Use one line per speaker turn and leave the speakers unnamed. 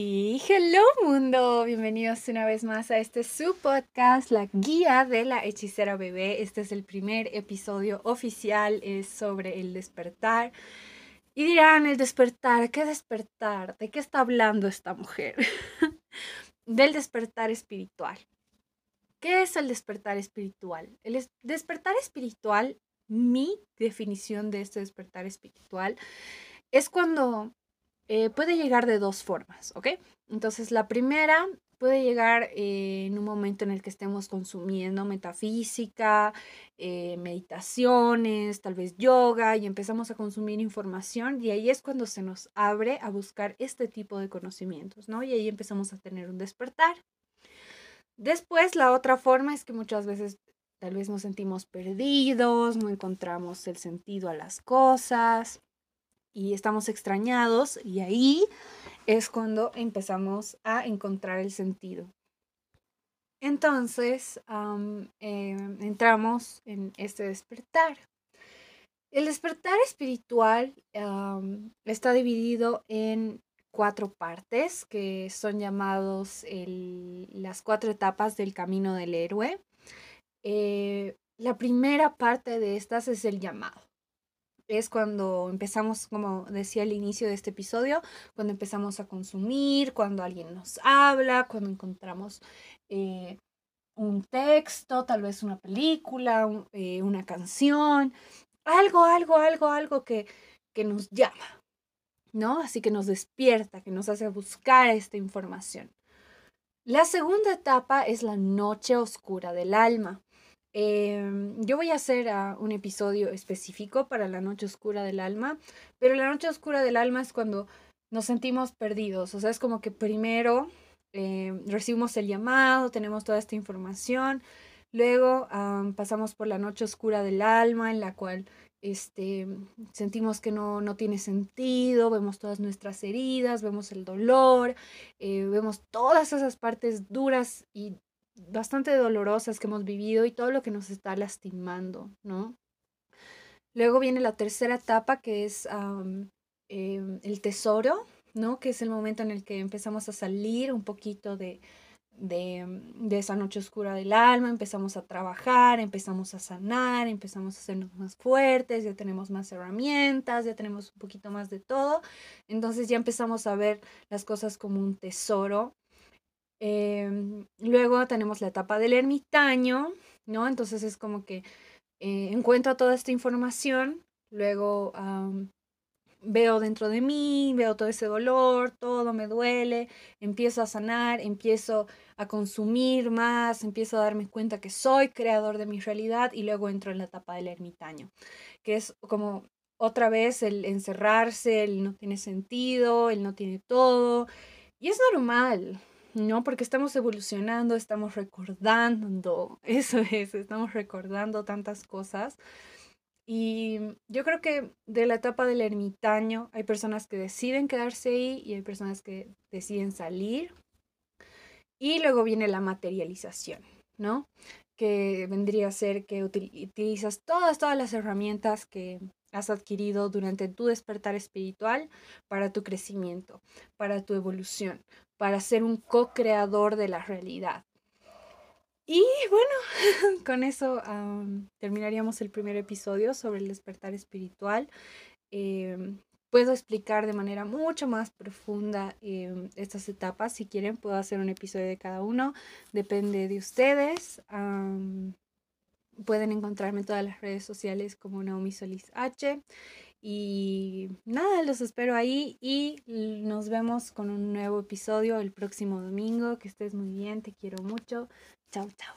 Y hello mundo, bienvenidos una vez más a este su podcast, la guía de la hechicera bebé. Este es el primer episodio oficial, es sobre el despertar. Y dirán, el despertar, ¿qué despertar? ¿De qué está hablando esta mujer? Del despertar espiritual. ¿Qué es el despertar espiritual? El despertar espiritual, mi definición de este despertar espiritual, es cuando eh, puede llegar de dos formas, ¿ok? Entonces, la primera puede llegar eh, en un momento en el que estemos consumiendo metafísica, eh, meditaciones, tal vez yoga, y empezamos a consumir información, y ahí es cuando se nos abre a buscar este tipo de conocimientos, ¿no? Y ahí empezamos a tener un despertar. Después, la otra forma es que muchas veces tal vez nos sentimos perdidos, no encontramos el sentido a las cosas, y estamos extrañados y ahí es cuando empezamos a encontrar el sentido. Entonces em, entramos en este despertar. El despertar espiritual está dividido en cuatro partes que son llamados las cuatro etapas del camino del héroe. Eh, la primera parte de estas es el llamado es cuando empezamos, como decía al inicio de este episodio, cuando empezamos a consumir, cuando alguien nos habla, cuando encontramos eh, un texto, tal vez una película, eh, una canción, algo, algo, algo, algo que, que nos llama, ¿no? Así que nos despierta, que nos hace buscar esta información. La segunda etapa es la noche oscura del alma. Em, yo voy a hacer ah, un episodio específico para la noche oscura del alma, pero la noche oscura del alma es cuando nos sentimos perdidos, o sea, es como que primero em, recibimos el llamado, tenemos toda esta información, luego pasamos por la noche oscura del alma en la cual este, sentimos que no, no tiene sentido, vemos todas nuestras heridas, vemos el dolor, eh, vemos todas esas partes duras y bastante dolorosas que hemos vivido y todo lo que nos está lastimando, ¿no? Luego viene la tercera etapa que es em, el tesoro, ¿no? Que es el momento en el que empezamos a salir un poquito de, de, de, esa noche oscura del alma, empezamos a trabajar, empezamos a sanar, empezamos a hacernos más fuertes, ya tenemos más herramientas, ya tenemos un poquito más de todo. Entonces ya empezamos a ver las cosas como un tesoro Em, luego tenemos la etapa del ermitaño, ¿no? Entonces es como que eh, encuentro toda esta información, luego veo dentro de mí, veo todo ese dolor, todo me duele, empiezo a sanar, empiezo a consumir más, empiezo a darme cuenta que soy creador de mi realidad y luego entro en la etapa del ermitaño, que es como otra vez el encerrarse, el no tiene sentido, el no tiene todo. Y es normal, ¿no? Porque estamos evolucionando, estamos recordando, eso es, estamos recordando tantas cosas. Y yo creo que de la etapa del ermitaño hay personas que deciden quedarse ahí y hay personas que deciden salir. Y luego viene la materialización, ¿no? Que vendría a ser que utilizas todas, todas las herramientas que has adquirido durante tu despertar espiritual para tu crecimiento, para tu evolución, para ser un co-creador de la realidad. Y bueno, con eso terminaríamos el primer episodio sobre el despertar espiritual. Em, puedo explicar de manera mucho más profunda em, estas etapas. Si quieren, puedo hacer un episodio de cada uno. Depende de ustedes. pueden encontrarme en todas las redes sociales como Naomi Solís H. Y nada, los espero ahí y nos vemos con un nuevo episodio el próximo domingo. Que estés muy bien, te quiero mucho. Chao, chao.